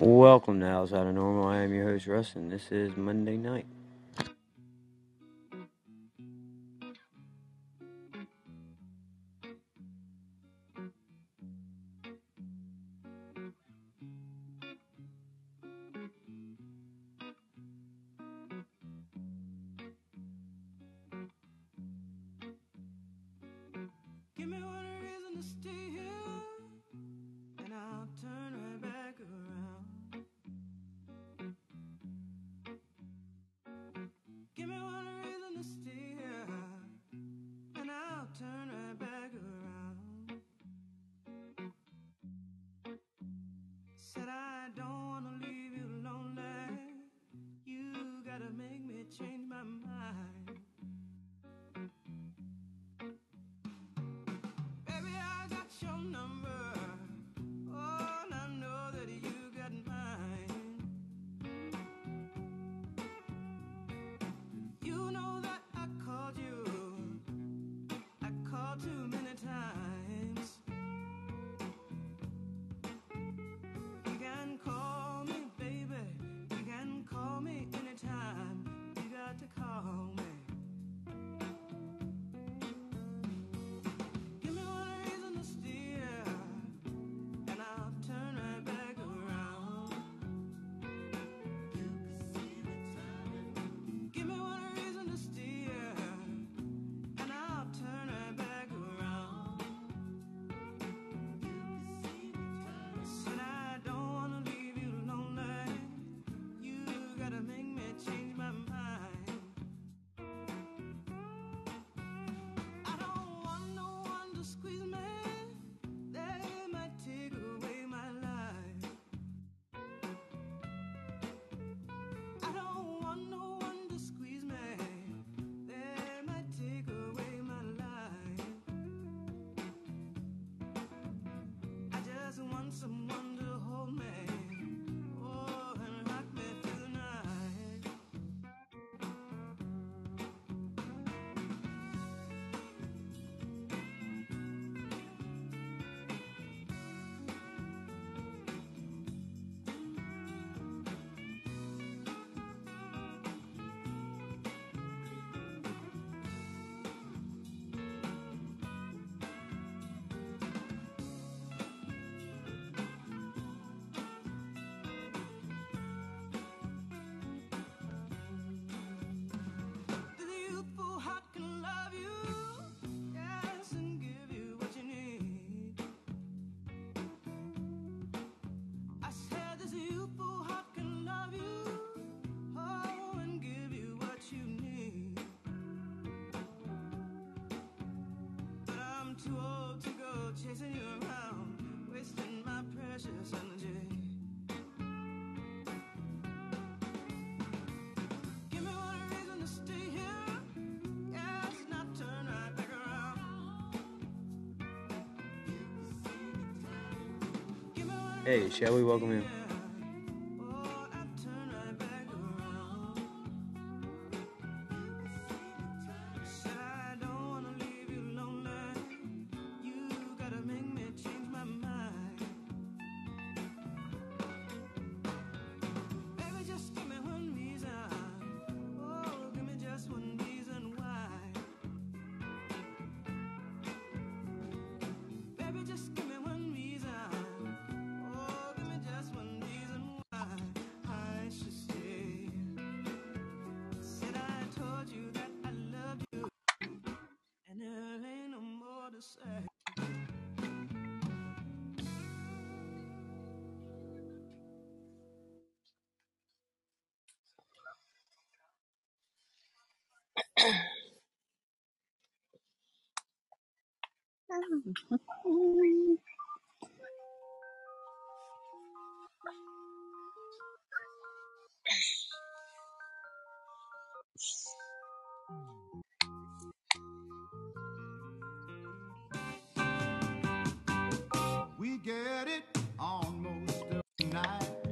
Welcome to Outside of Normal. I am your host, Russ, and this is Monday night. Hey, shall we welcome him?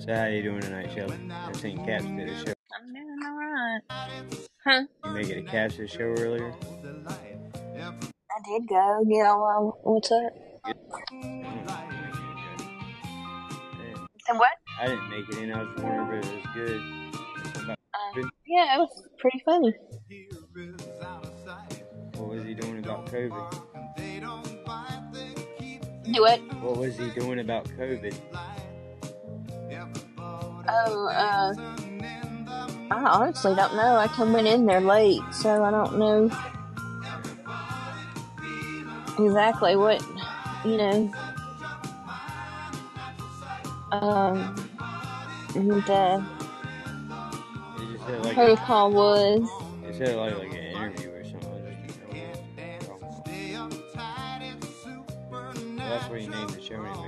So how you doing tonight, Shelby? I seen Caps did a show. I'm doing all right. Huh? You make it a Caps show earlier? I did go. You know um, what's up? Yeah. And what? I didn't make it in. I was wondering if it was good. Uh, yeah, it was pretty funny. What was he doing about COVID? Do it. What was he doing about COVID? Oh, uh, I honestly don't know. I come in, in there late, so I don't know exactly what you know. Um, and uh, like protocol a, was. Is it like, like an interview or something? Well, that's where you need the show.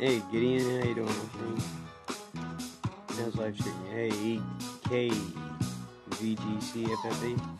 Hey, Gideon, how you doing, my friend? How's life treating you? Hey, KVGCFFE.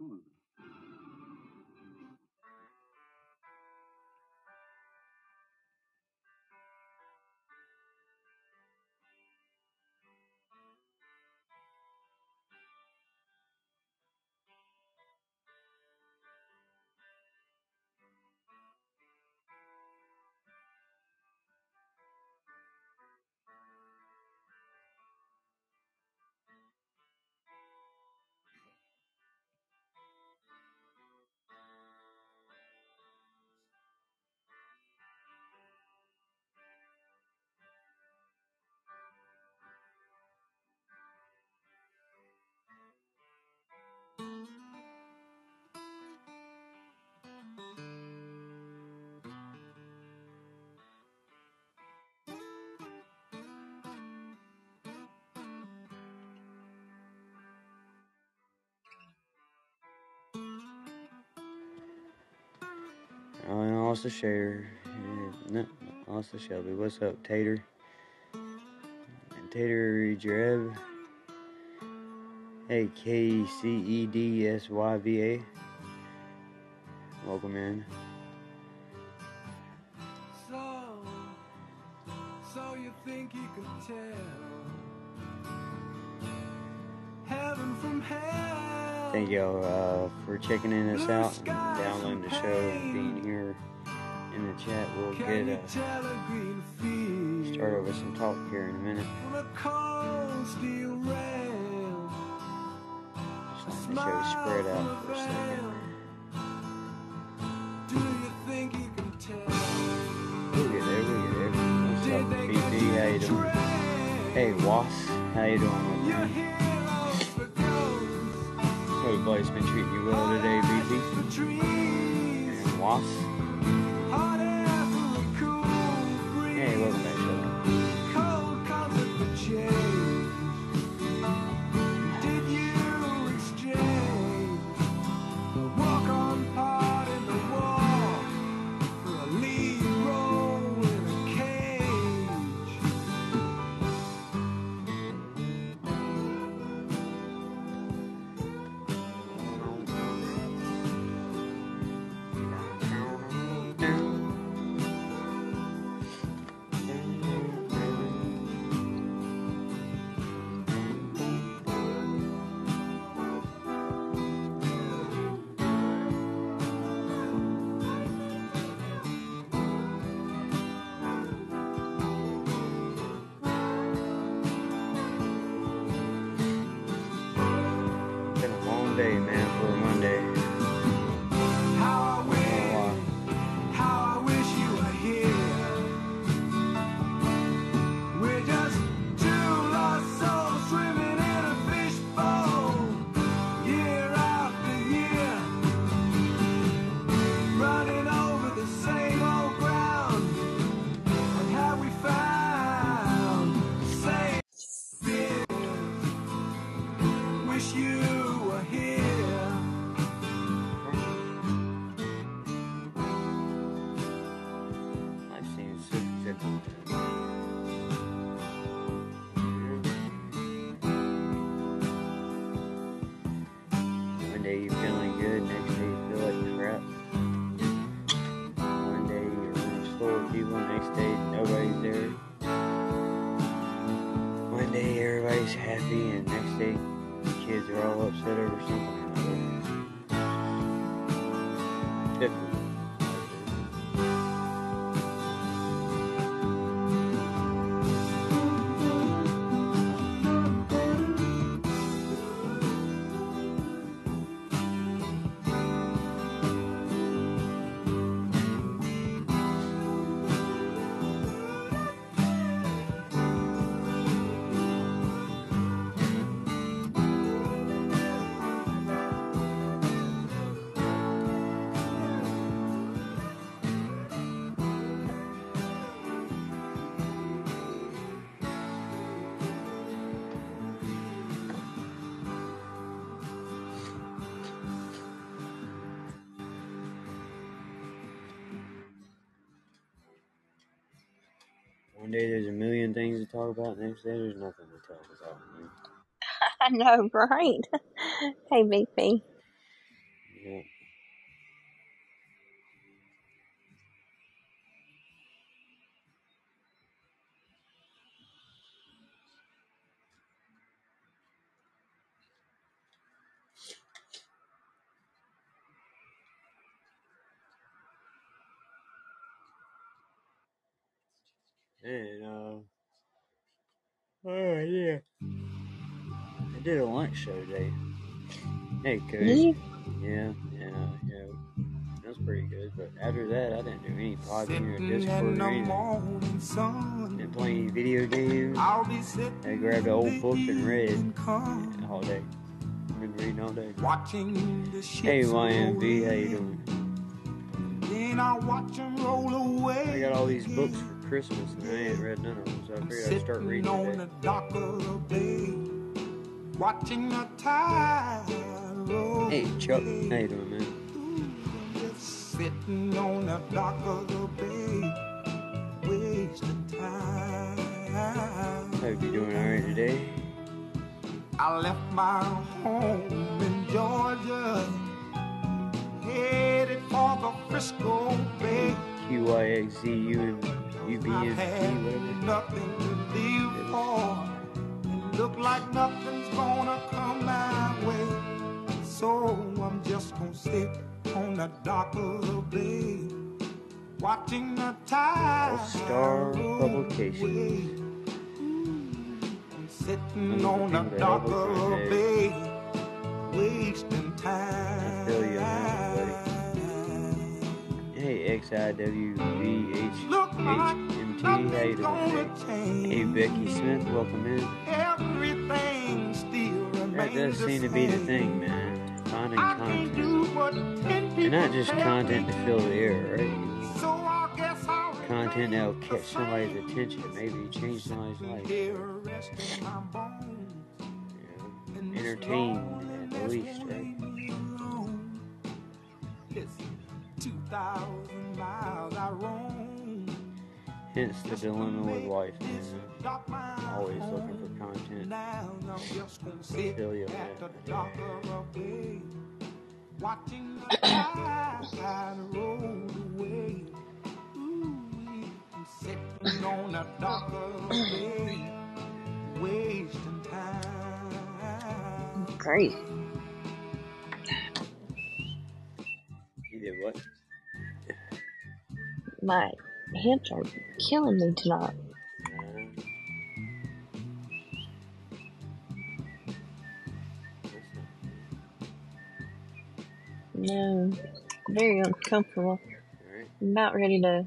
food and also share no, also Shelby. What's up, Tater? And Tater Jereb. A K C E D S Y V A. Welcome in. So, so you think you tell heaven from hell? Thank y'all uh, for checking in us out and downloading the show and being here in the chat. We'll Can get a, start with some talk here in a minute. Just letting the show spread out for a second. Hey, Wash, how you doing? Man? Hope everybody's been treating you well today, BZ. And Wash. Day everybody's happy, and next day the kids are all upset over something talk about, next day there's nothing to talk about. man. I know, right? hey, Big P. Yeah. And, uh, oh, yeah. I did a lunch show today. Hey, Cody. You? Yeah, yeah, yeah. That was pretty good. But after that, I didn't do any podcasting or Sitting Discord or anything. morning sun. Didn't play any video games. I'll be sitting I grabbed an old book and read evening come, all day. Been reading all day. watching the ships Hey, roll YMV, how you doing? Then I watch 'em roll away. I got all these books for Christmas and I ain't read none of them, so I I'm figured I'd start reading on today. the dock of the bay, watching the tide roll Hey, Chuck, away. how you doing, man? Just sitting on the dock of the bay, wasting time. Hope you're doing alright today. I left my home in Georgia, headed for the Frisco Bay. QYXZU and I UBMP, had whatever. nothing to live for. It looked like nothing's gonna come my way. So I'm just gonna sit on the dock of the bay, watching the tide. All Star Publications. I'm mm-hmm. sitting on the the people that dock of the bay, wasting time. Hey, XIWVHHMT, how you doing gonna today? change. Hey, Becky Smith, welcome in. Everything still remains That does seem to be the thing, man. Finding I can't content. do what ten people And not just content to fill the air, right? So I guess I'll Content that'll catch somebody's attention, maybe change somebody's life. Here resting my bones. You And know, this entertain at least, right? leave me alone. It's 2,000 miles I roam. Hence the Just to dilemma with life, man. Always looking for content. Now I'm just gonna sit feel you, at man. the dock of the bay, watching the tide roll away. Ooh, sitting on the dock of the bay, wasting time. Great. You did what? My hips are killing me tonight. No, very uncomfortable. I'm about ready to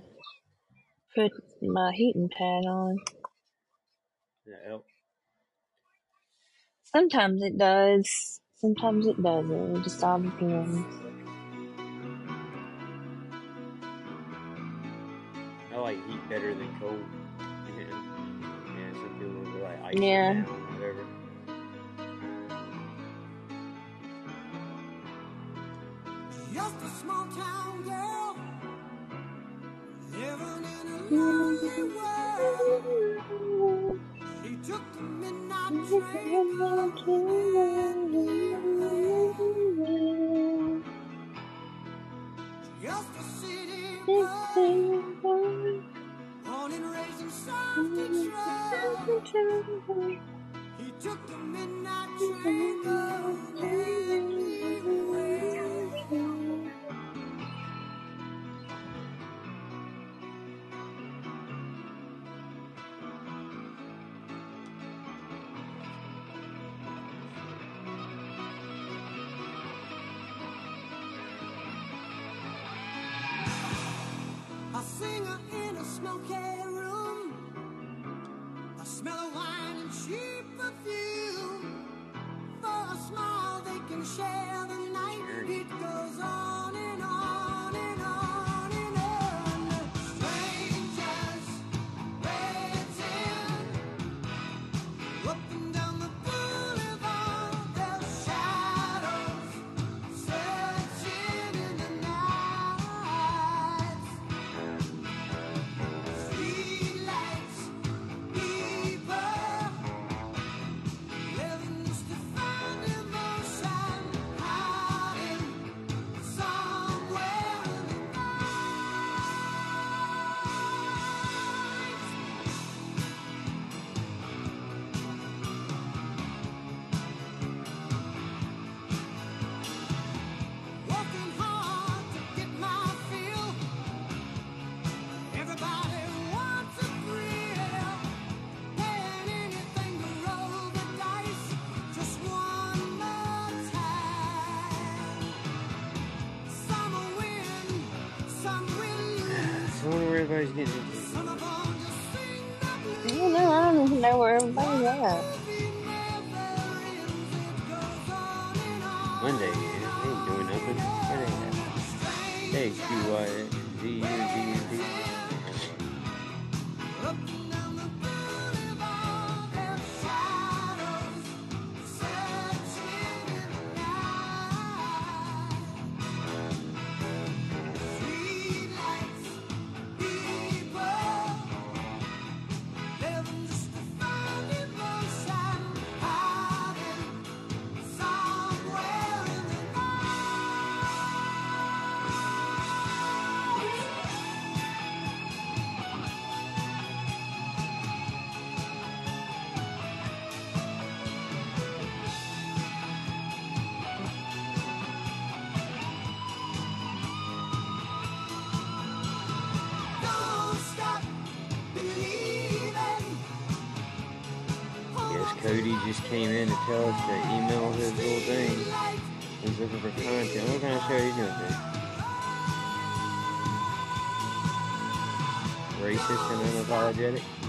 put my heating pad on. Help? Sometimes it does. Sometimes it doesn't. It just all depends. Better than cold. Yeah, yeah some people will be like ice Yeah. down, whatever. Just a small town girl living in a lonely world. She took the midnight train just a city boy, born and raised in South Detroit. He took the midnight train going So I just came in to tell us to email his little thing. He's looking for content. What kind of show are you doing, dude? Racist and unapologetic?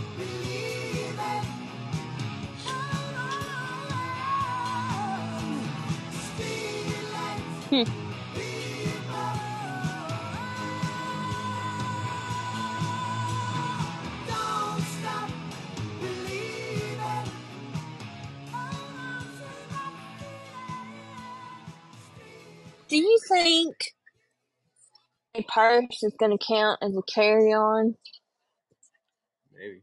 Do you think a purse is going to count as a carry-on? Maybe.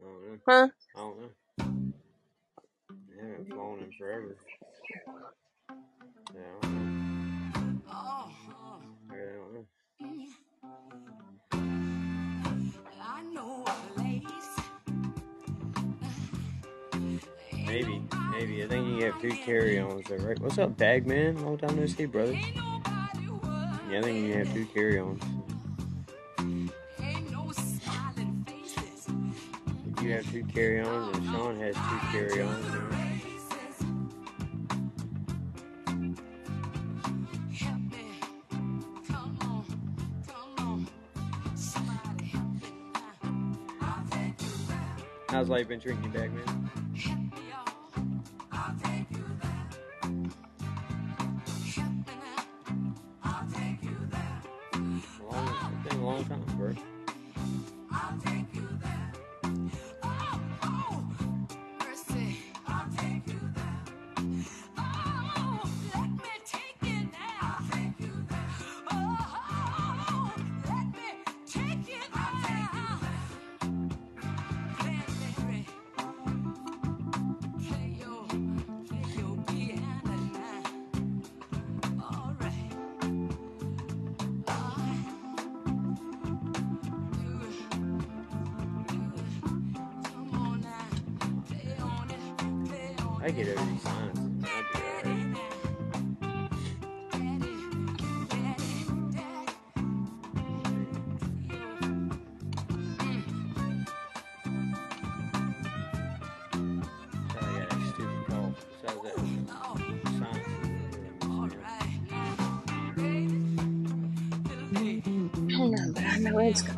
I don't know. Huh? I don't know. I haven't flown in forever. Yeah, I don't know. Uh-huh. I don't know. I know a place. Maybe, maybe. I think you have two carry-ons there, right? What's up, Bagman? Long time no see, brother. Yeah, I think you have two carry-ons. You have two carry-ons, and Sean has two carry-ons. Right? How's life been drinking, Bagman?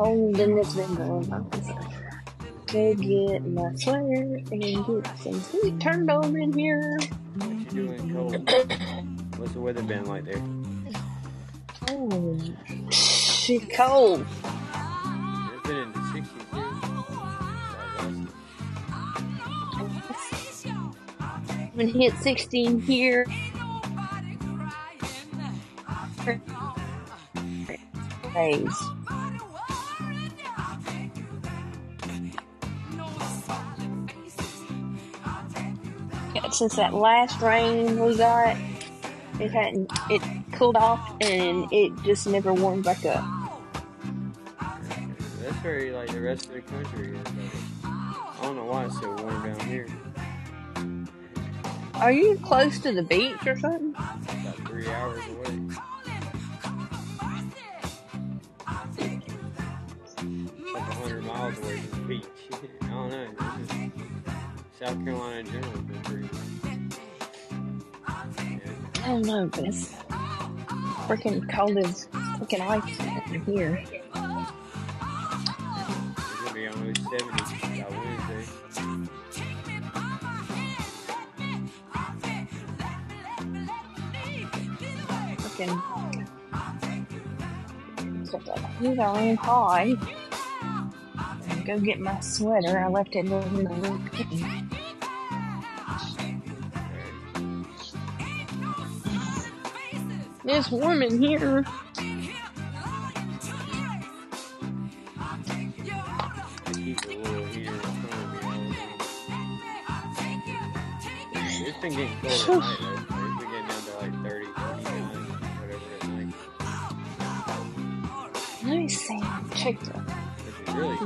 Cold and it's been going on. So get my sweater and get some heat turned on in here. What you doing cold? What's the weather been like there? Oh, it's cold. It's been in the 60s here. Been hit 16 here. Days. Since that last rain we got, it hadn't, it cooled off and it just never warmed back up. That's very like the rest of the country is. Like, I don't know why it's so warm down here. Are you close to the beach or something? About three hours away. Like hundred miles away from the beach. I don't know. South Carolina in general has been pretty. I don't know, but it's freaking cold as freaking ice in here. It's gonna be almost 70 by Wednesday. Freaking. So he's on high. Go get my sweater. I left it in the room. It's warm in here. I keep a little heater in front of me all the time. It's been getting cold at night though. It's been getting down to like 30, 29, whatever at. Let me see. Check the Which is really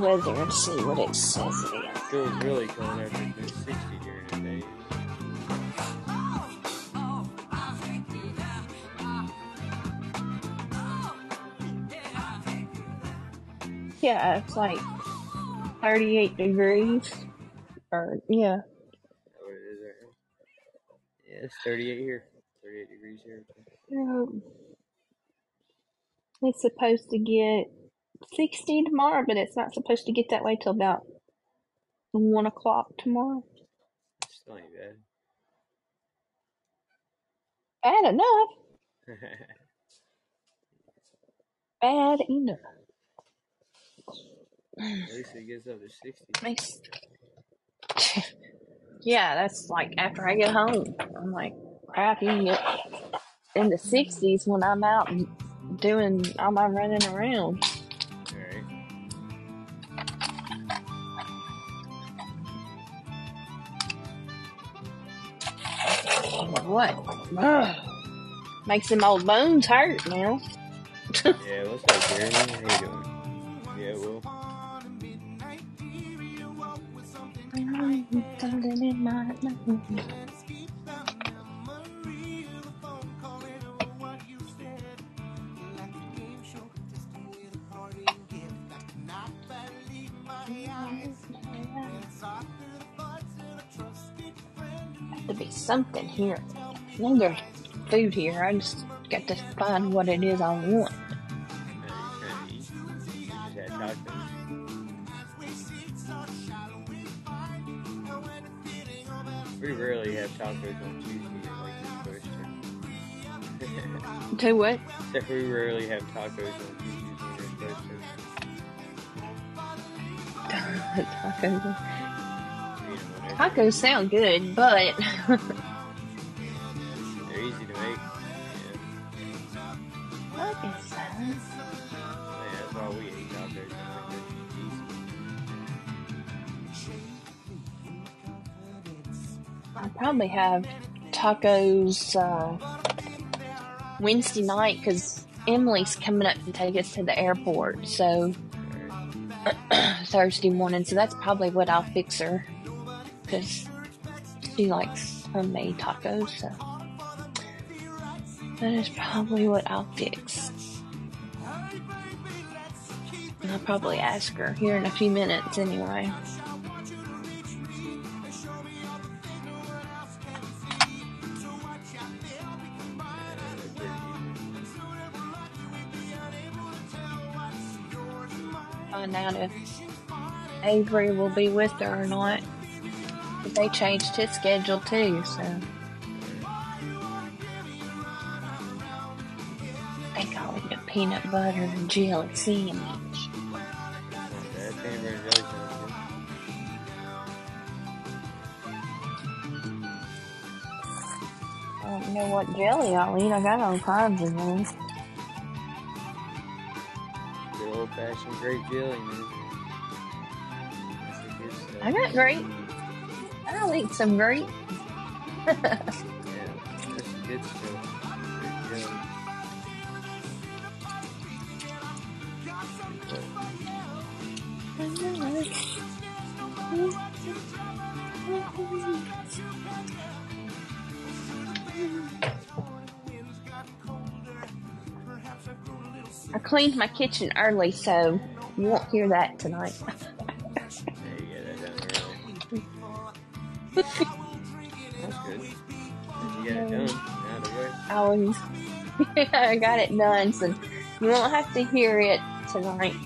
weather and see what it says it It feels really cold after been 60 during the day. Yeah, it's like 38 degrees. Or, yeah. Is that what it is right now? Yeah, it's 38 here. 38 degrees here. Um, It's supposed to get 60 tomorrow, but it's not supposed to get that way till about 1 o'clock tomorrow. It's not bad. Bad enough. Bad enough. At least it gets up to 60. Makes. yeah, that's like after I get home. I'm like, crap, you can get in the 60s when I'm out doing all my running around. What? Ugh. Makes them old bones hurt now. Yeah, what's up, Jeremy? How you doing? Yeah, well, Something in my mind. Have to be something here. There's food here. I just got to find what it is I want. now you trying to eat. You just had tacos. We rarely have tacos on Tuesday like supposed to. Do what? Except we rarely have tacos on Tuesdays we're supposed to. Tacos. You know, whenever- Tacos sound good, but Yeah, that's why we ate tacos. I'll probably have tacos uh, Wednesday night because Emily's coming up to take us to the airport. So Thursday morning, so that's probably what I'll fix her because she likes homemade tacos. So that is probably what I'll fix. I'll probably ask her here in a few minutes anyway. Find out if Avery will be with her or not. But they changed his schedule too, so. They call it a peanut butter and jelly sandwich. Don't know what jelly I'll eat. I got all kinds of them. Good old fashioned grape jelly, man. That's the good stuff. I got grape. I'll eat some grape. Yeah, that's good stuff. Grape jelly. I cleaned my kitchen early, so you won't hear that tonight. Yeah, you get that done early. That's good. You got it done. Out of the. I was, I got it done, so you won't have to hear it tonight.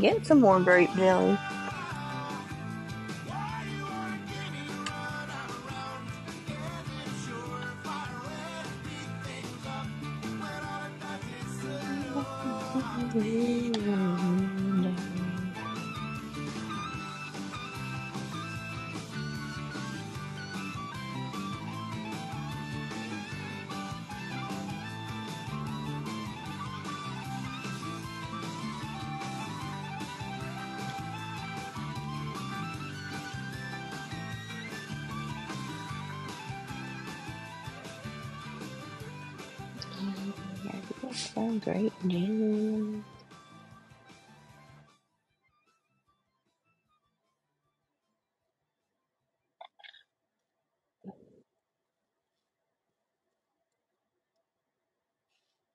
Get some more grape jelly. Grape jelly.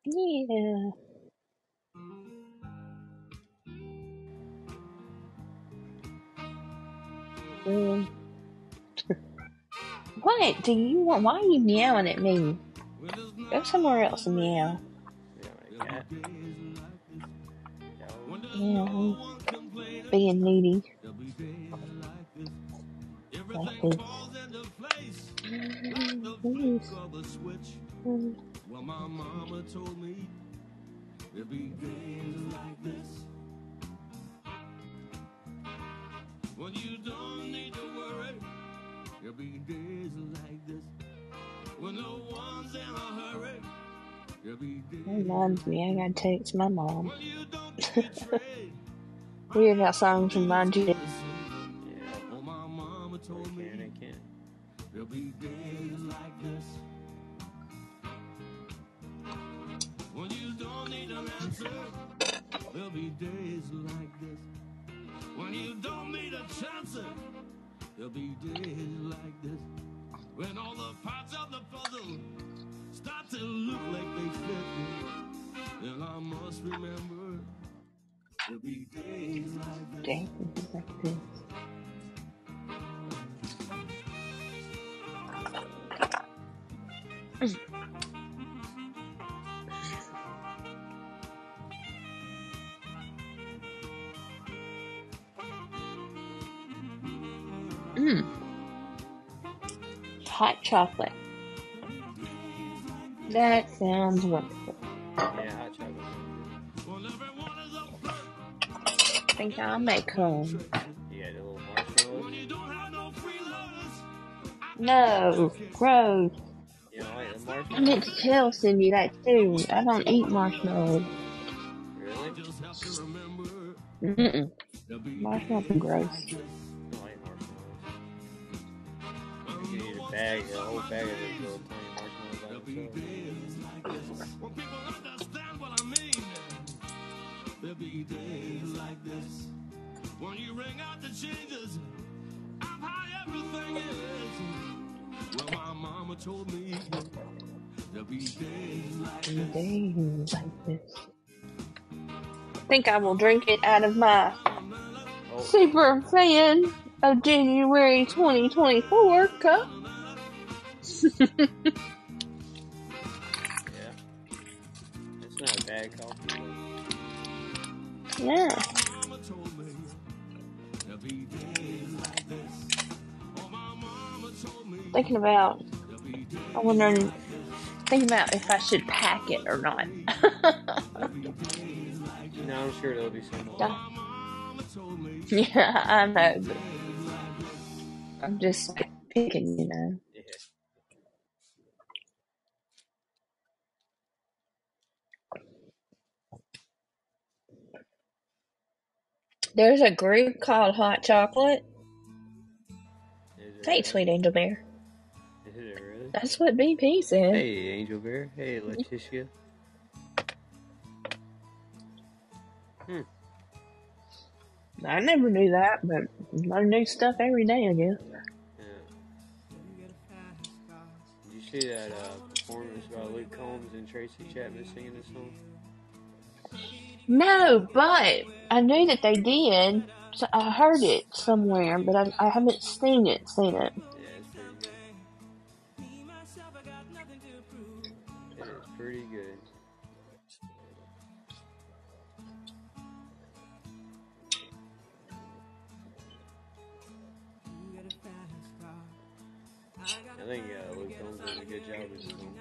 Yeah. Um, what do you want? Why are you meowing at me? Go somewhere else and meow. Yeah, I'm being needy. Like this. Mm. Well, my mama told me there'd be days like this when you don't need to worry. There'll be days like this when no one's in a hurry. There'll be days Reminds me, I gotta text my mom. when you don't betray. Weird how songs remind you. Yeah, Oh, my mama told me There'll be days like this when you don't need an answer. There'll be days like this when you don't need a chance. There'll be days like this when all the parts of the puzzle start to look like they fit. And I must remember there'll be days like Dang, like this. Mm. Hot chocolate. That sounds wonderful. Yeah, chocolate. I think I'll make got the little marshmallows. No, gross. You don't like the I meant to tell Cindy that too. I don't eat marshmallows. Really? Mm-mm. Marshmallows are gross. I don't like marshmallows. You can eat a bag, a whole bag of those little tiny marshmallows by themselves. There'll be days like this when you ring out the changes of how everything is. Well, my mama told me there'll be days like this. Days like this. I think I will drink it out of my Oh, super fan of January 2024 cup. not bad coffee. Yeah. Mama told me there'll be days like this. My mama told me Thinking about, there'll be days I'm wondering, thinking about if I should pack it or not. No, I'm sure there'll be some. Yeah. yeah, I know, but I'm just picking, you know. There's a group called Hot Chocolate. Hey, sweet Angel Bear. Is it really? That's what BP said. Hey, Angel Bear. Hey, Letitia. Hmm. I never knew that, but learn new stuff every day, I guess. Yeah. Did you see that uh, performance by Luke Combs and Tracy Chapman singing this song? No, but I knew that they did. So I heard it somewhere, but I, I haven't seen it. Seen it. It's pretty good. It is pretty good. I think uh, Luke Combs did a good job with this song.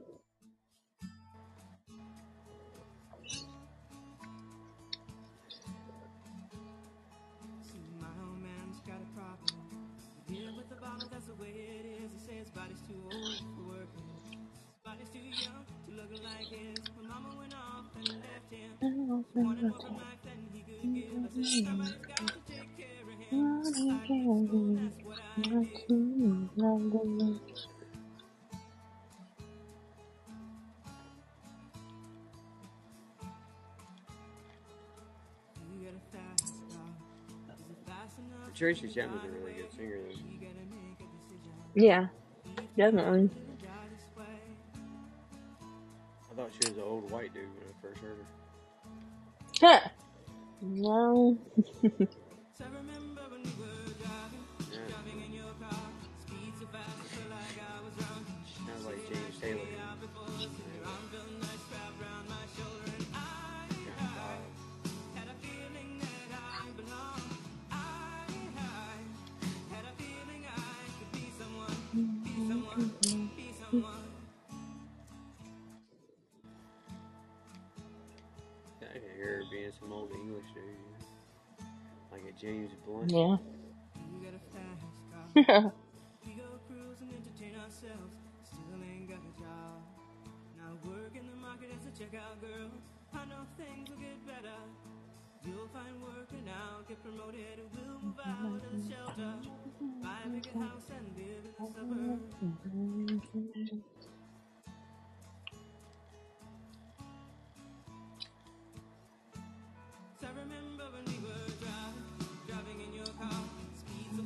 Tracy Chapman's a really good singer, though. You gotta make a decision. Yeah, definitely. Die this way. I thought she was an old white dude when I first heard her. No. English dude. you got a fast car. We go cruise and entertain ourselves, still ain't got a job. Now work in the market as a checkout girl, I know? Like a James Blunt. Yeah. You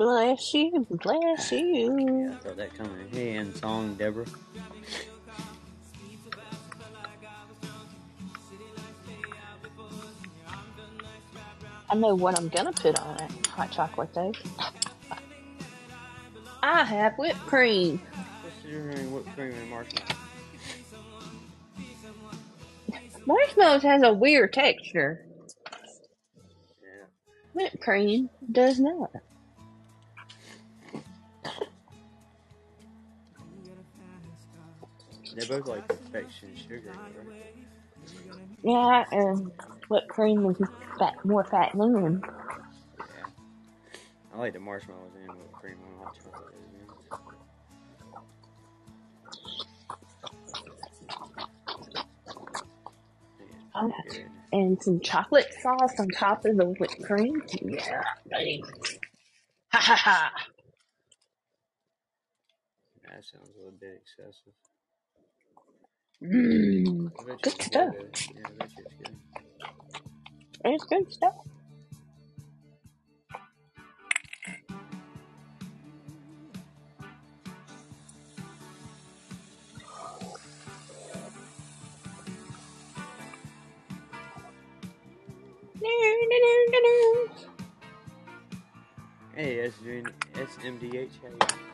Bless you, bless you. Yeah, I thought that coming. Hey, and song, Deborah. I know what I'm gonna put on it. Hot chocolate though. I have whipped cream. What's your name? Whipped cream and marshmallow? Marshmallows has a weird texture. Yeah. Whipped cream does not. Both like perfection sugar, right? Yeah, and whipped cream is fat, more fat than. Yeah. I like the marshmallows and whipped cream on hot chocolate. Oh, Yeah, it's pretty good. and some chocolate sauce on top of the whipped cream. Yeah, buddy. Ha ha ha. That sounds a little bit excessive. Bet good stuff. Yeah, I bet it's good. It's good stuff. Hey, that's doing SMDH. How you?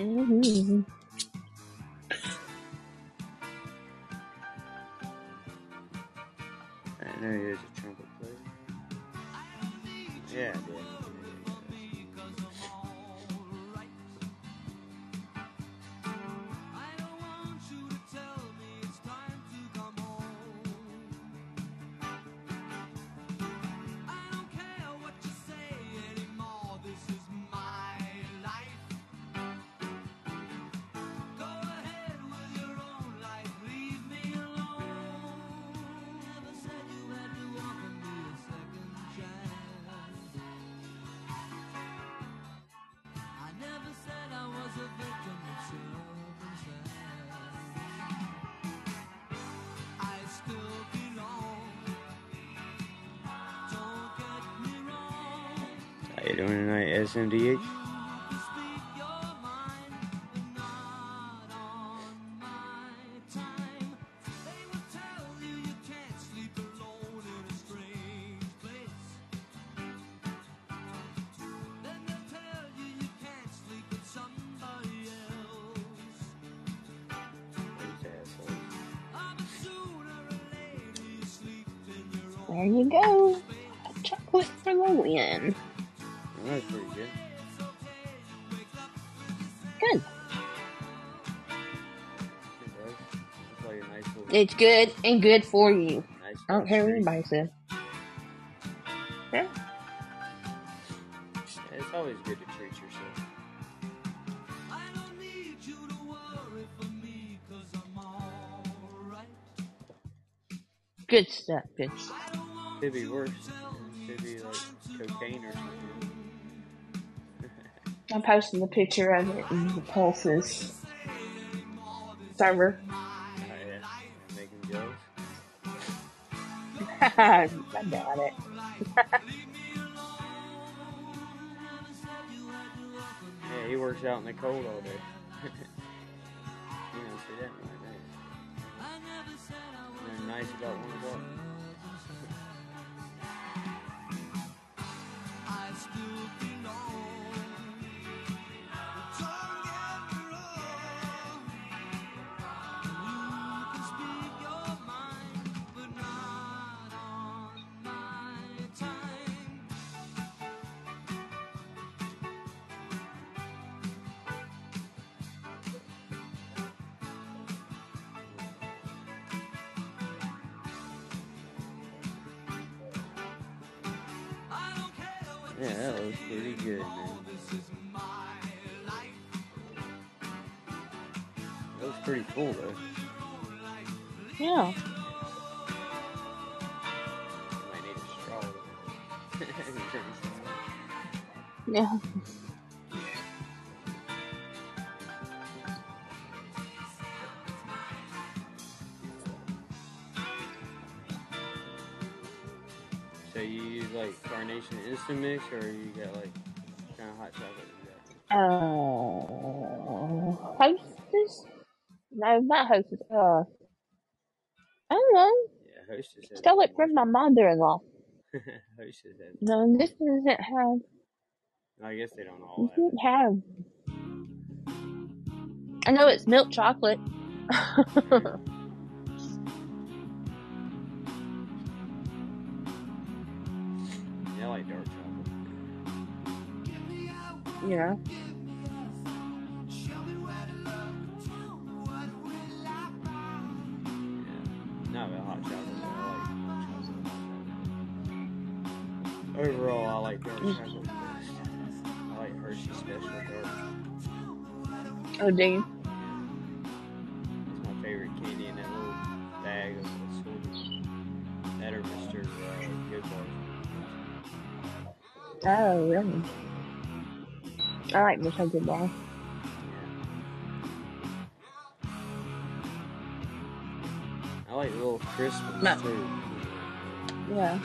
Mhm. SMDH? It's good and good for you. nice I don't care what anybody says. Yeah. Yeah, It's always good to treat yourself. I don't need you to worry for me, cause I'm alright. Good stuff. Good stuff. I Could be worse. to Could be like time to go cocaine or something. I'm posting the picture of it and the pulses. server. I doubt it. Yeah, he works out in the cold all day. you don't see that there. They're nice about one o'clock. Yeah, that was pretty good, man. That was pretty cool, though. Yeah. Might need a straw. Yeah. Instant Mix, or you got like kind of hot chocolate? Oh? Uh, hostess? No, not hostess. Uh, I don't know. Yeah, Hostess Stole it from my mother-in-law. Hostess. No, this doesn't have. I guess they don't all. Doesn't have. I know it's milk chocolate. chocolate. Overall, I like dark chocolate best. I like Hershey Special Dark. Oh, you? It's my favorite candy in that little bag of sweets. That or Mr. Uh, Good Bar. Oh, really? I like Mr. Good I like the little crisp ones No. too. Yeah.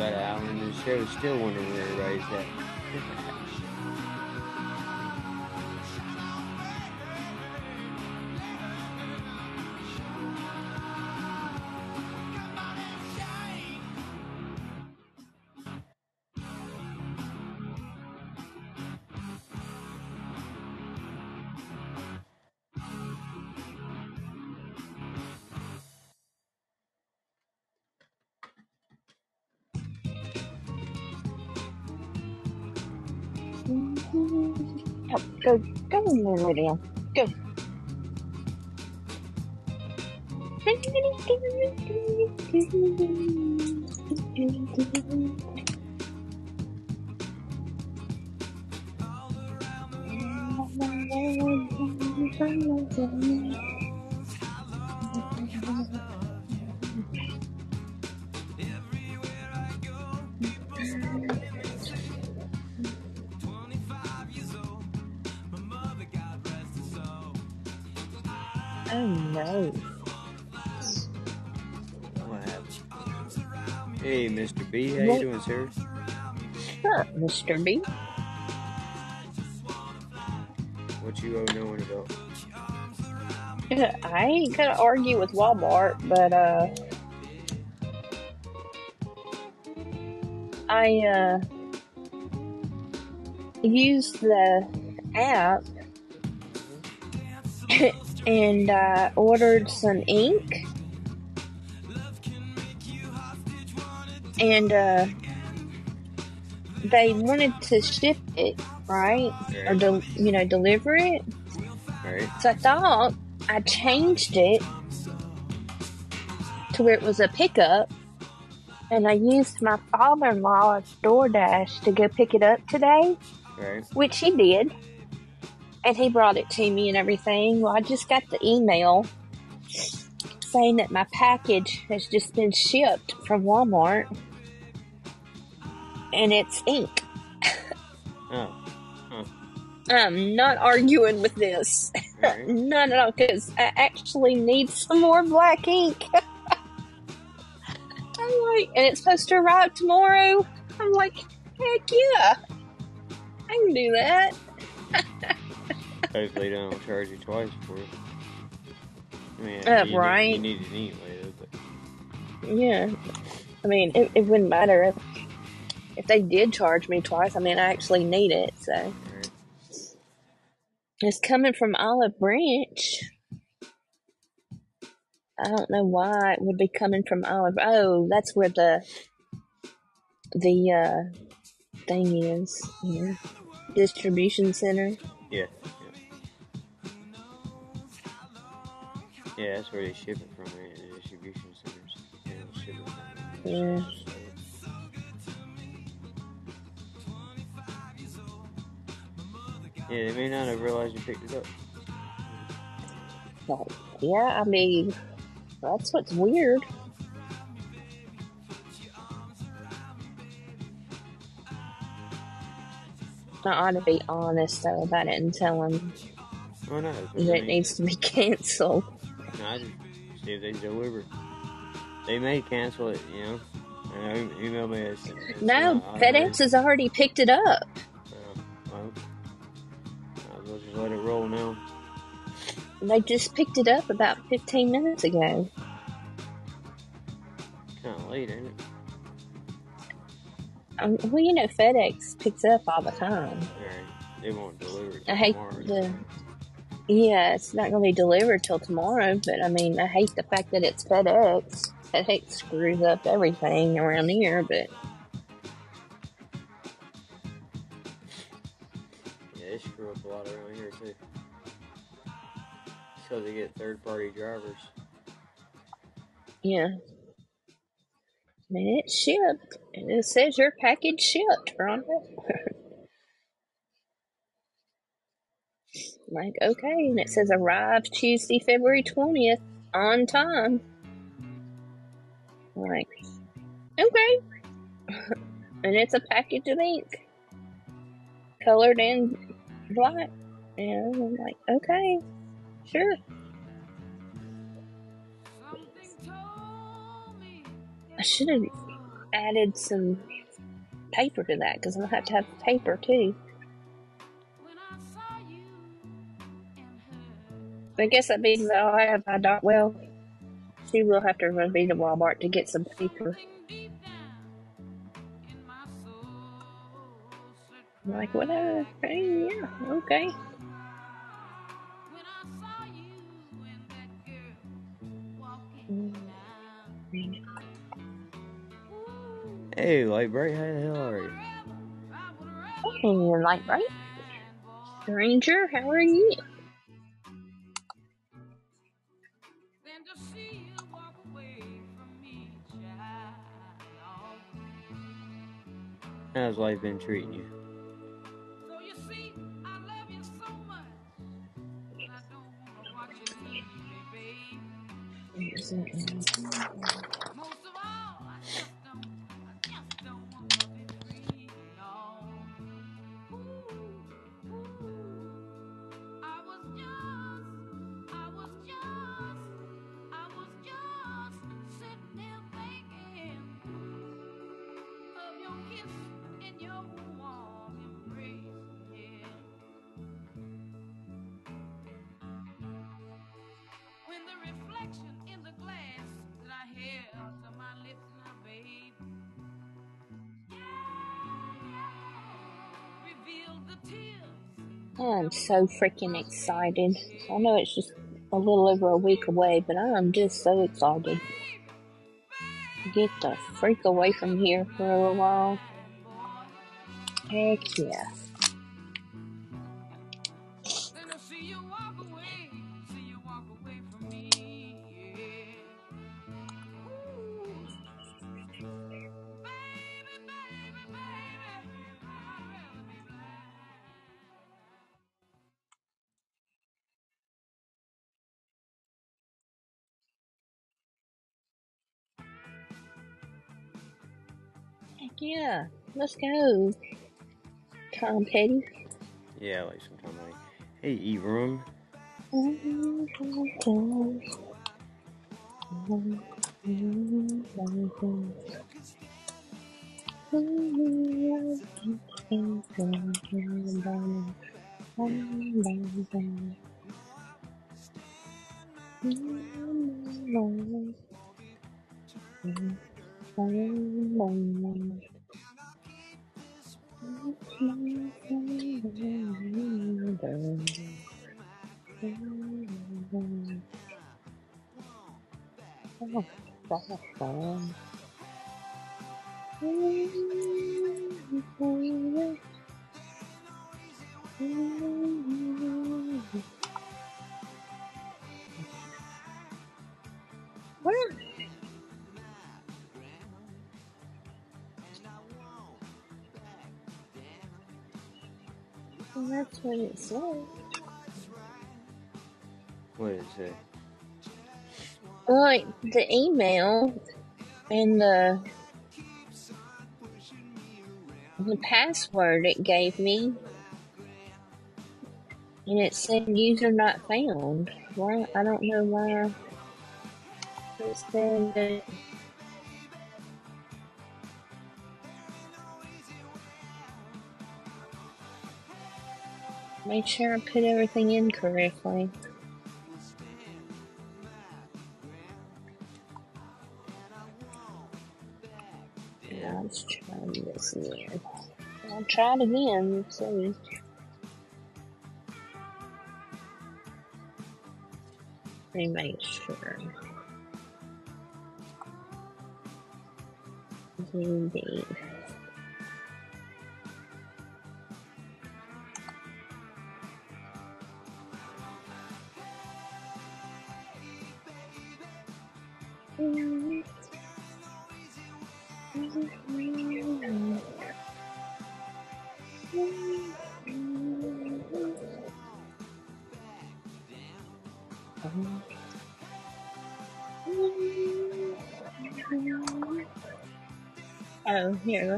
Hour into the show, still wondering where everybody's at. Go B, how you What? doing, sir? Huh, Mr. B. What you owe knowing about? I ain't gonna argue with Walmart, but uh I uh used the app and uh ordered some ink and uh they wanted to ship it, right? Or del- you know, deliver it. Right? So I thought I changed it to where it was a pickup, and I used my father-in-law's DoorDash to go pick it up today, Right? which he did, and he brought it to me and everything. Well, I just got the email saying that my package has just been shipped from Walmart, and it's ink. Oh, I'm not arguing with this. alright. Not at all, because I actually need some more black ink. I'm like, and it's supposed to arrive tomorrow. I'm like, heck yeah, I can do that. Hopefully they don't charge you twice for it. I mean, Uh, you, right. Need, you need it anyway, but Yeah, I mean, it, it wouldn't matter if if they did charge me twice. I mean, I actually need it, so it's coming from Olive Branch. I don't know why it would be coming from Olive. Oh, that's where the the uh thing is. Yeah, Distribution center. Yeah. Yeah. Yeah, that's where they ship it from, right? The distribution centers. Yeah, Yeah. They may not have realized you picked it up. But, yeah, I mean, that's what's weird. I ought to be honest though about it and tell them Oh no, that it needs to be canceled. No, I just see if they deliver. They may cancel it, you know. E- email me. It's, it's No, FedEx has already picked it up. Let it roll now. They just picked it up about 15 minutes ago. Kind of late, ain't it? Um, well, you know, FedEx picks up all the time. Alright, they won't deliver I hate tomorrow. the. Yeah, it's not going to be delivered till tomorrow, but I mean, I hate the fact that it's FedEx. FedEx screws up everything around here, but So they get third party drivers. yeah. I mean, it's shipped. And it says your package shipped, Rhonda. like, okay. And it says arrived Tuesday, February 20th on time. Like, okay. and it's a package of ink, colored and black. And I'm like, okay, sure. I should have added some paper to that because I'll have to have paper too. I guess that means that I'll have my dog. Well, she will have to run me to Walmart to get some paper. I'm like, whatever. Hey, yeah, okay. Hey, Light Bright, how the hell are you? Oh, like, right? Stranger, how are you? How's life been treating you? When so freaking excited. I know it's just a little over a week away, but I'm just so excited. Get the freak away from here for a little while. Heck yeah. Let's go. Tom Petty. Yeah, like sometime like, hey, Evron. Mm-hmm. Where? What is it? Like the email and the the password it gave me, and it said user not found. Why? I don't know why it said that. Make sure I put everything in correctly. Now let's try this again. I'll try it again. Let's see. Let me make sure. Indeed.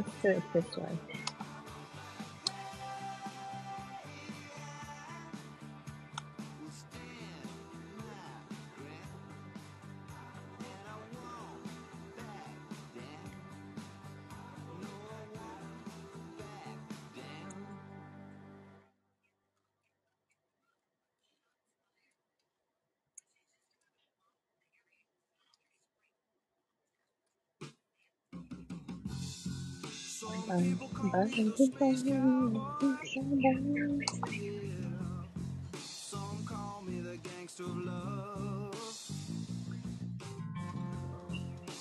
Let's do it this way. Um, Some call me the gangster of love.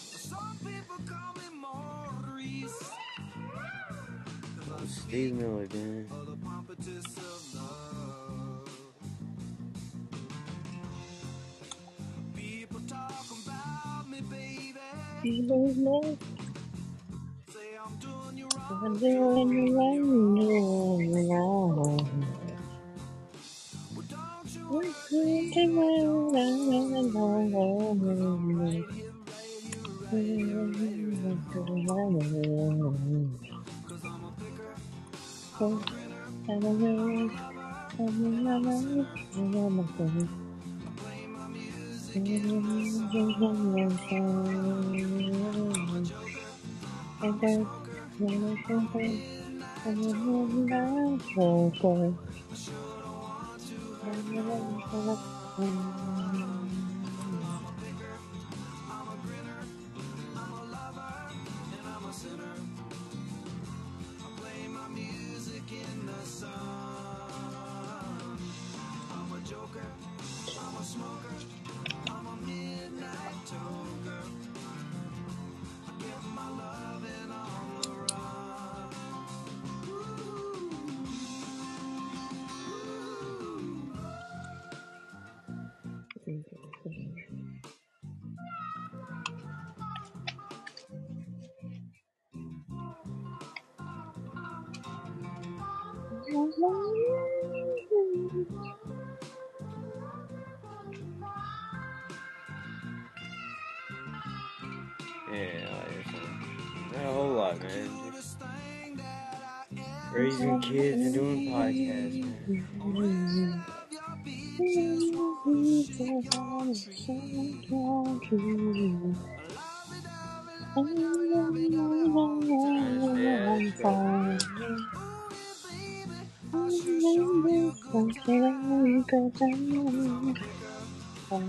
Some people call me Maurice. Steve Miller. People talk about me, baby. I've doing right now. I'm Okay.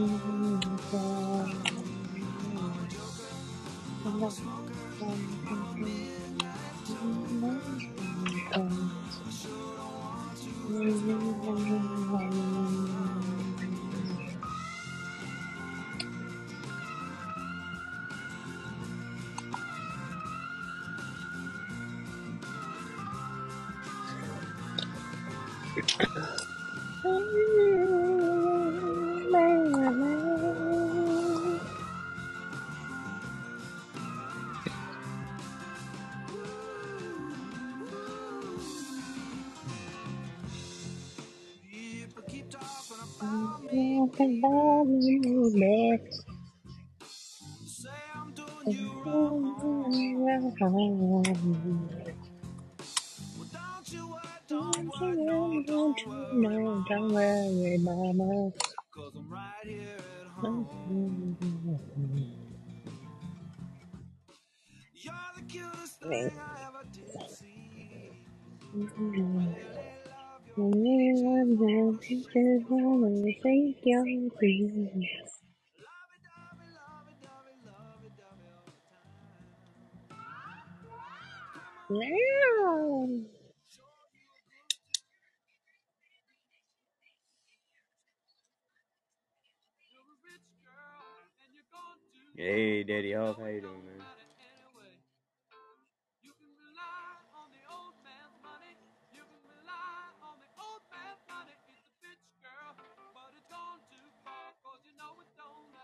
Thank you. You. Meow. Hey, Daddy Hop, how you doing, man?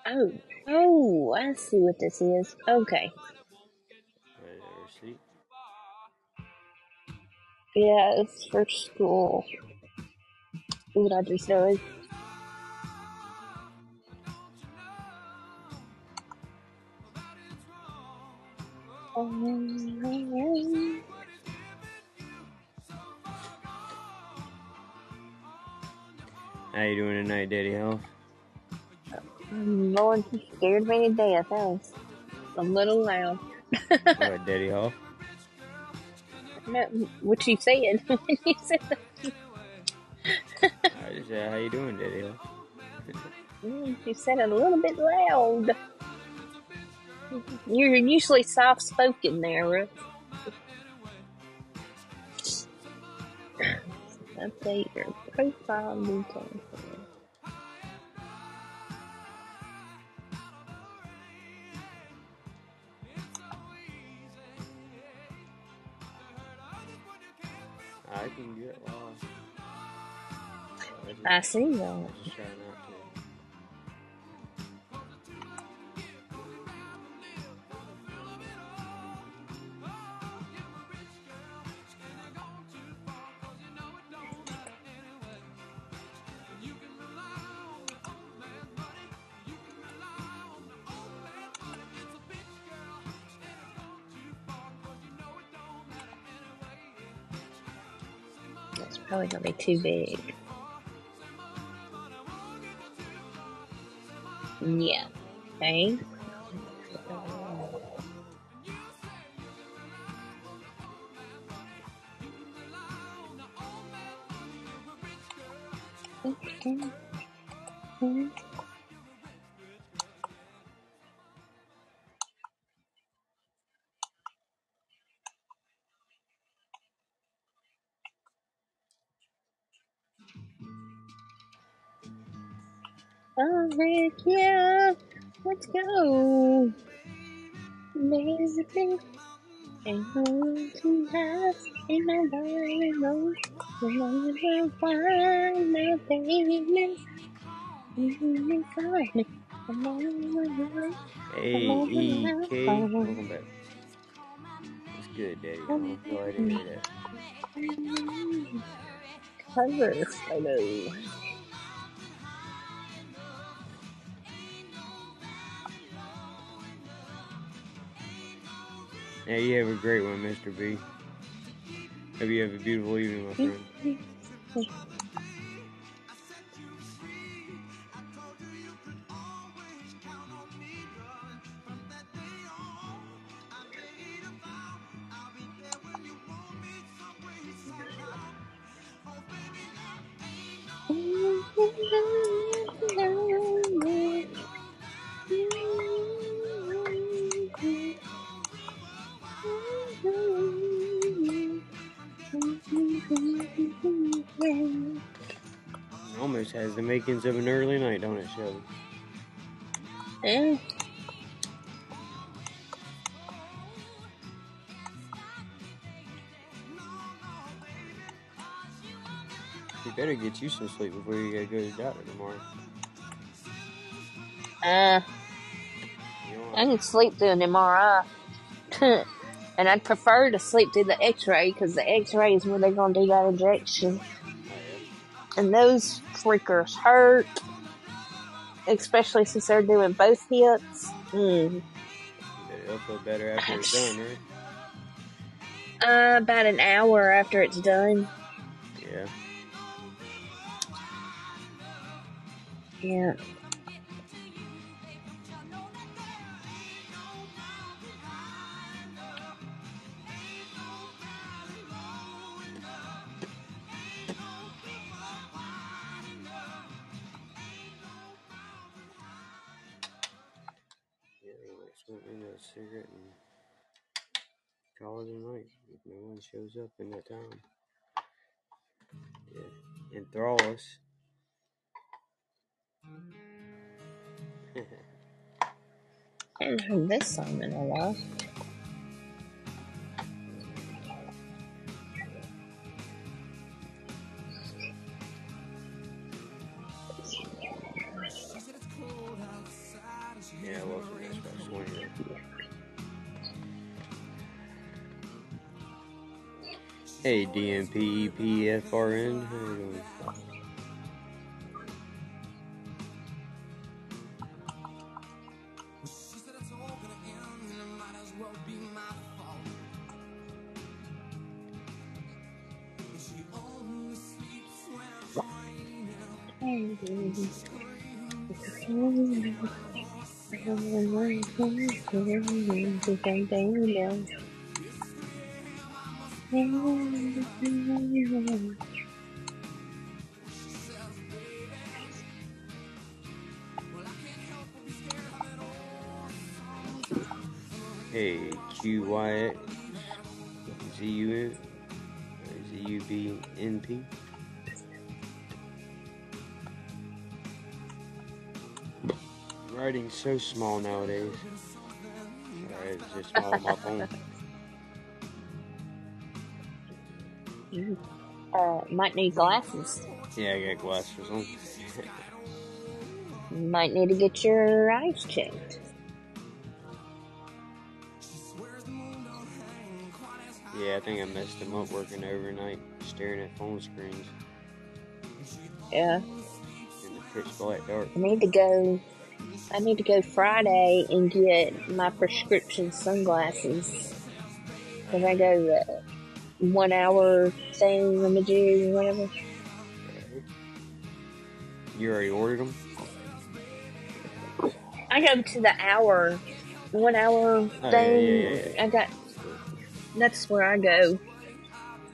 Oh, oh, I see what this is. Okay. Right, a receipt. Yeah, it's for school. What I just? Um, How you doing tonight, Daddy Hop? Lord, you scared me to death. That was a little loud. What, Daddy? No, what you said when you said that. I just said, how you doing, Daddy Hop? Mm, You said it a little bit loud. You're usually soft spoken there, Ruth. Update your profile details. I can get lost. I see that. Be too big. Yeah. Okay. Me. Hey, EK. Welcome back. It's good, Daddy. Go ahead and hear that. cover photo. Hey, you have a great one, Mr. B. Hope you have a beautiful evening, my friend. Almost has the makings of an early night, don't it, Shelby? Yeah. Better get you some sleep before you gotta go to the doctor tomorrow. Uh, I can sleep through an MRI. and I'd prefer to sleep through the x-ray because the x-ray is where they're going to do that injection. And those freakers hurt. especially since they're doing both hits. Mm. It'll feel better after it's done, right? Uh, about an hour after it's done. Yeah. Me cigarette and call it a night if no one shows up in that time. Yeah. Enthrall us. I haven't heard this song in a while. yeah, well, that's about swinging. Hey, DMP, EPFRN. How you doing? Hey, QYX. ZUN. ZUBNP. Writing's so small nowadays. It's just small on my phone. Uh, might need glasses. Yeah, I got glasses on. Might need to get your eyes checked. Yeah, I think I messed them up working overnight, staring at phone screens Yeah. in the pitch black dark. I need to go. I need to go Friday and get my prescription sunglasses. Cause I go the one hour thing I'm gonna do, whatever. You already ordered them? I go to the hour, one hour Oh, thing. yeah, yeah, yeah. I got. That's where I go.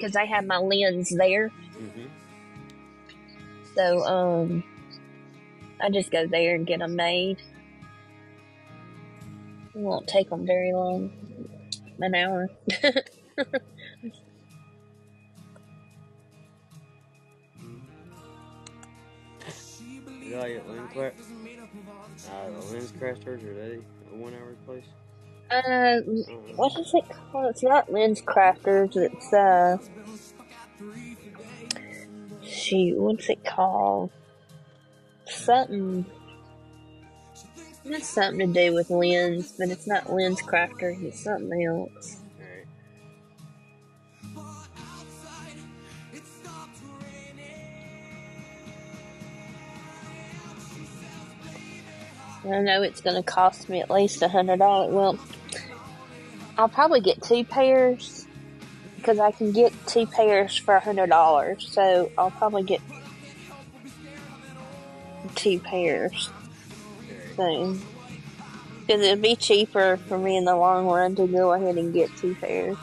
Cause I have my lens there. Mm-hmm. So, um, I just go there and get them made. It won't take them very long. An hour. You like it, lens craft? Uh, the lens crafters, are they a one hour place? Uh, what is it called? It's not lens crafters. It's uh, shoot, what's it called? Something. It's something to do with lens, but it's not lens crafters. It's something else. I know it's going to cost me at least a hundred dollars. Well, I'll probably get two pairs because I can get two pairs for a hundred dollars. So I'll probably get two pairs. So, because it'd be cheaper for me in the long run to go ahead and get two pairs.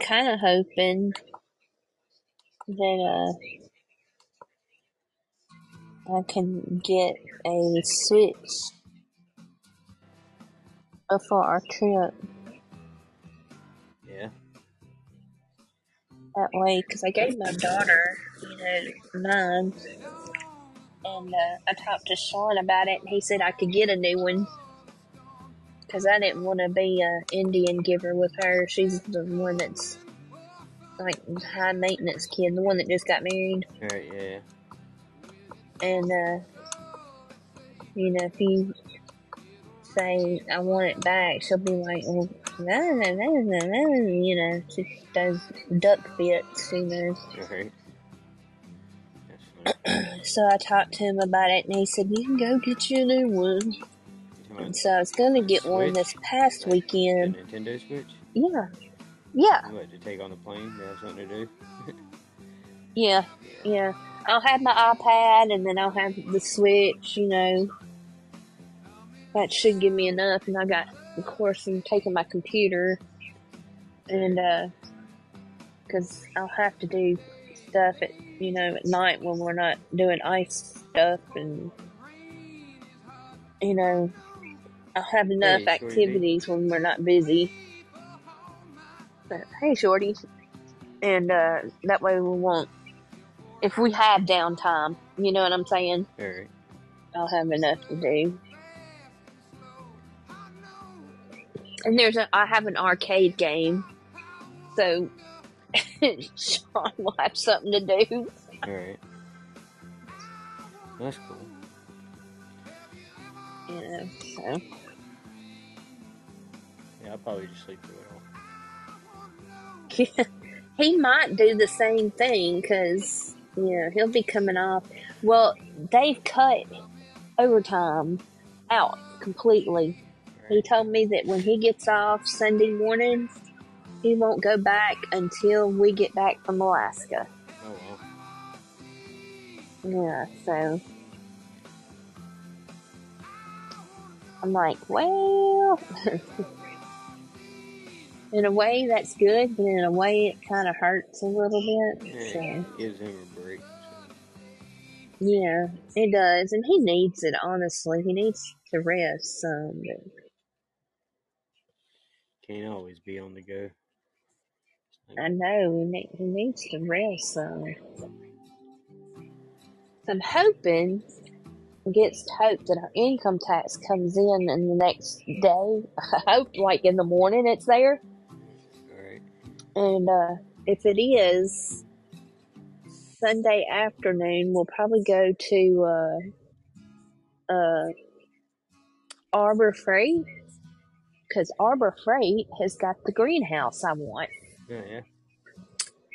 Kind of hoping that uh, I can get a switch before our trip. Yeah. That way, because I gave my daughter, you know, mine, and uh, I talked to Sean about it, and he said I could get a new one. Because I didn't want to be a Indian giver with her. She's the one that's like high maintenance kid, the one that just got married. Yeah, yeah. And uh, You know, if you say I want it back, she'll be like, well, no, no, no, no, no. You know, she does duck bits. You know. So I talked to him about it, and he said, "You can go get you a new one." And so I was gonna get one this past the weekend. Nintendo Switch? Yeah, yeah, What, to take on the plane? To have something to do? yeah, yeah. I'll have my iPad, and then I'll have the Switch. You know, that should give me enough. And I got, of course, I'm taking my computer, and uh, because I'll have to do stuff at you know at night when we're not doing ice stuff, and you know, I'll have enough Hey, activities when we're not busy. But hey, shorty, and uh, that way we won't. If we have downtime, you know what I'm saying. Alright. I'll have enough to do. And there's a, I have an arcade game, so Sean will have something to do. Alright. That's cool. You know, so Yeah, I'll probably just sleep through it all. he might do the same thing because know he'll be coming off. Well, they've cut overtime out completely. He told me that when he gets off Sunday morning, he won't go back until we get back from Alaska. Oh well. Yeah, so I'm like, well, in a way that's good, but in a way it kind of hurts a little bit. Yeah, So it gives him a break. So. yeah, it does, and he needs it. Honestly, he needs to rest some. But Can't always be on the go. I know he, ne- he needs to rest some. So I'm hoping against hope that our income tax comes in in the next day. I hope like in the morning it's there. And uh, if it is Sunday afternoon, we'll probably go to uh, uh, Harbor Freight because Harbor Freight has got the greenhouse I want. Yeah, yeah.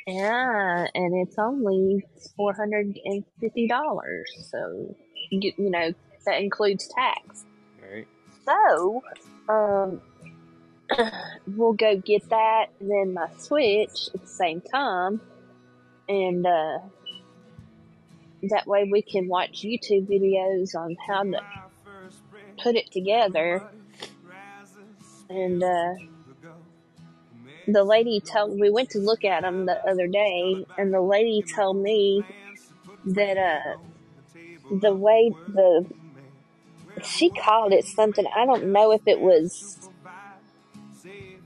Yeah, and it's only four hundred and fifty dollars. So you, you know that includes tax. Alright. So, um, we'll go get that and then my Switch at the same time, and uh, that way we can watch YouTube videos on how to put it together. And uh, the lady told we went to look at them the other day, and the lady told me that uh, the way the she called it something. I don't know if it was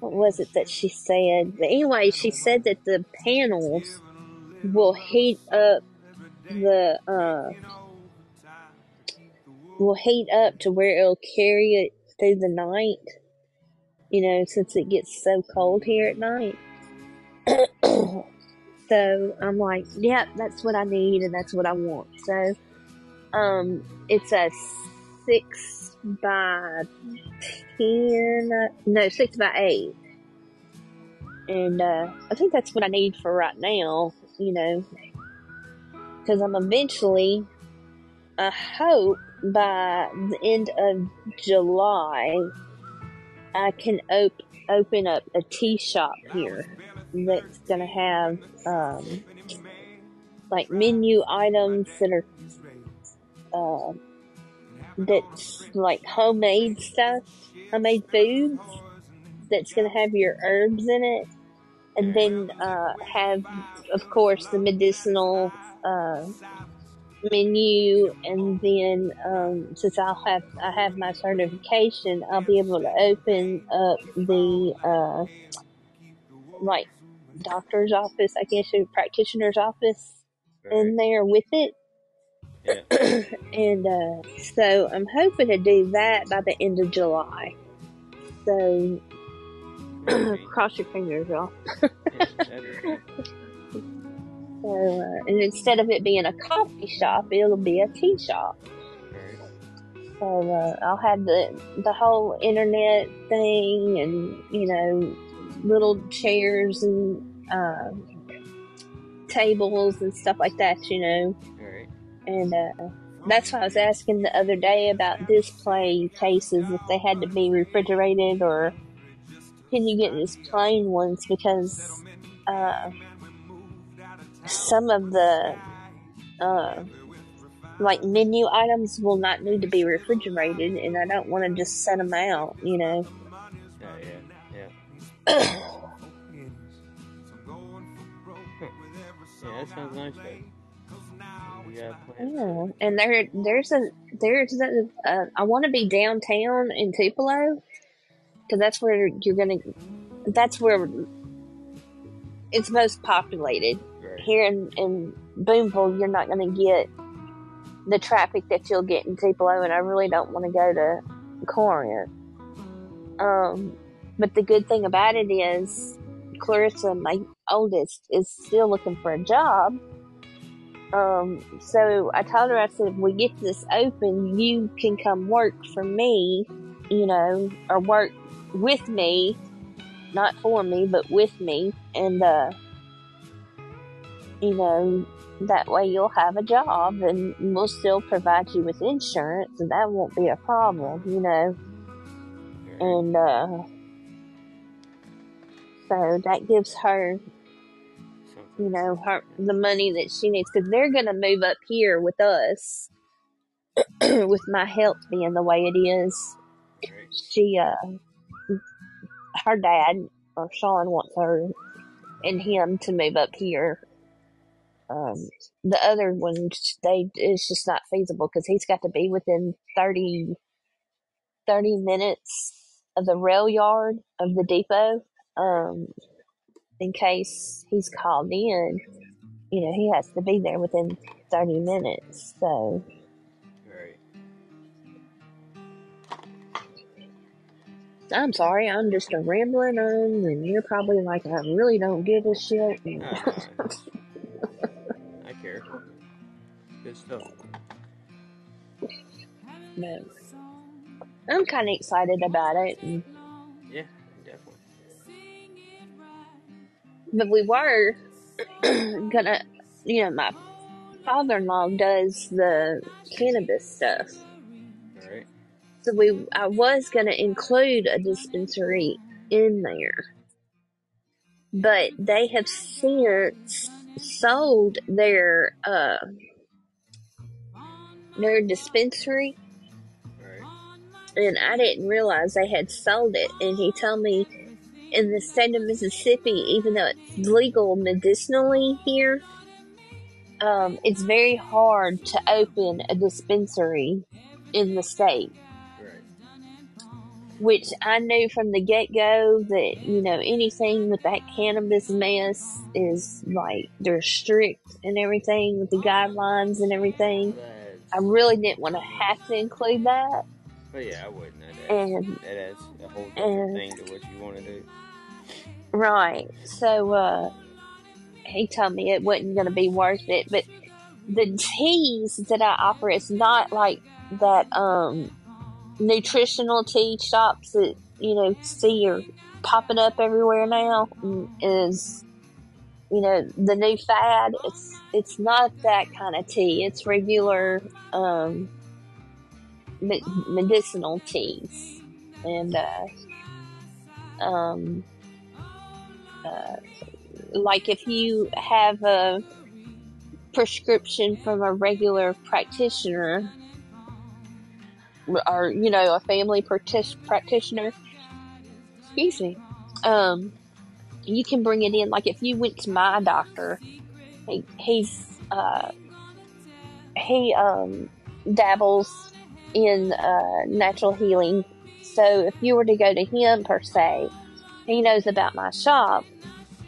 what was it that she said. But anyway, she said that the panels will heat up the uh will heat up to where it'll carry it through the night. You know, since it gets so cold here at night. so I'm like, yeah, that's what I need and that's what I want. So um it's a six by ten uh, no, six by eight. And uh I think that's what I need for right now, you know. Because I'm eventually I hope by the end of July I can op- open up a tea shop here that's gonna have um, like menu items that are uh, that's like homemade stuff, homemade foods that's gonna have your herbs in it, and then uh, have, of course, the medicinal uh, menu, and then um, since I'll have I have my certification, I'll be able to open up the uh, like doctor's office, I guess, or practitioner's office in there with it. Yeah. and uh, so I'm hoping to do that by the end of July. So cross your fingers, y'all. So, uh, and instead of it being a coffee shop, it'll be a tea shop. So uh, I'll have the the whole internet thing, and you know, little chairs and uh, tables and stuff like that. You know. And uh, that's why I was asking the other day about display cases if they had to be refrigerated or can you get just plain ones because uh, some of the uh, like menu items will not need to be refrigerated, and I don't want to just set them out. You know. Yeah, yeah, yeah. Yeah, that sounds nice though. We. Yeah, and there, there's a, there's a, uh, I want to be downtown in Tupelo, because that's where you're gonna, that's where it's most populated. Right. Here in, in Booneville, you're not gonna get the traffic that you'll get in Tupelo, and I really don't want to go to Corinth. Um, but the good thing about it is, Clarissa, my oldest, is still looking for a job. Um, so I told her, I said, if we get this open, you can come work for me, you know, or work with me, not for me, but with me. And, uh, you know, that way you'll have a job and we'll still provide you with insurance and that won't be a problem, you know. And, uh, so that gives her. You know, her the money that she needs because they're gonna move up here with us. with my health being the way it is, she uh, her dad or Sean wants her and him to move up here. Um, the other one, they it's just not feasible because he's got to be within 30, 30 minutes of the rail yard of the depot. Um, in case he's called in, you know, he has to be there within 30 minutes. So, Alright. I'm sorry, I'm just a rambling on, and you're probably like, I really don't give a shit. And Ah, I care. Good stuff. but I'm kind of excited about it. And, but we were gonna, you know, my father in law does the cannabis stuff. So we, I was gonna include a dispensary in there, but they have since sold their uh their dispensary, and I didn't realize they had sold it. And he told me in the state of Mississippi, even though it's legal medicinally here, um, it's very hard to open a dispensary in the state. Right. which I knew from the get go that, you know, anything with that cannabis mess is like, they're strict and everything with the guidelines and everything. That's, I really didn't want to have to include that. But yeah, I wouldn't. That adds, And, that adds a whole different and, thing to what you want to do. right. So, uh, he told me it wasn't going to be worth it, but the teas that I offer, it's not like that, um, nutritional tea shops that, you know, see are popping up everywhere now is, you know, the new fad. It's, it's not that kind of tea. It's regular, um, medicinal teas. And, uh, um, uh, like if you have a prescription from a regular practitioner or you know a family practi- practitioner excuse me um you can bring it in like if you went to my doctor he, he's uh he um dabbles in uh natural healing so if you were to go to him per se he knows about my shop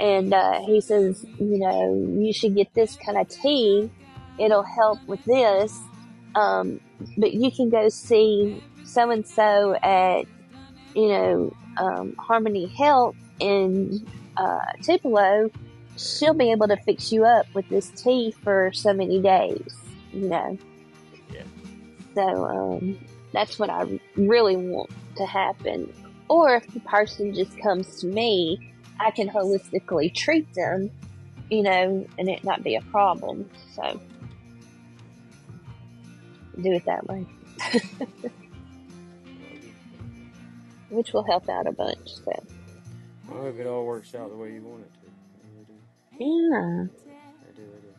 and uh, he says, you know, you should get this kind of tea. It'll help with this. Um, but you can go see so and so at, you know, um, Harmony Health in uh, Tupelo. She'll be able to fix you up with this tea for so many days, you know. So, um, That's what I really want to happen. Or if the person just comes to me, I can holistically treat them, you know, and it not be a problem. So do it that way, which will help out a bunch. So I hope it all works out the way you want it to. Yeah, I do, I do.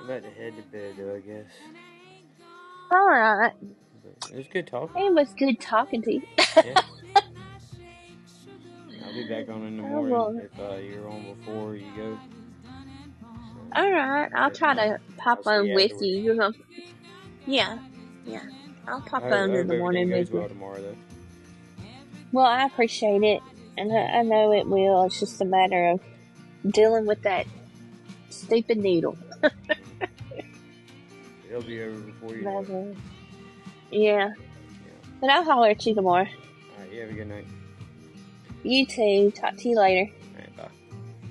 I'm about to head to bed though, I guess. All right. It was good talking. It was good talking to you. Yes. I'll be back on in the I morning will. if uh, you're on before you go. So, All right, I'll try to pop I'll see on you with afterwards. you. You're gonna, yeah, yeah. I'll pop I, on I in hope the morning everything with well you. tomorrow though. Well, I appreciate it, and I, I know it will. It's just a matter of dealing with that stupid needle. It'll be over before you know it. Yeah, Yeah. but I'll holler at you tomorrow. Alright, you have a good night. You too. Talk to you later.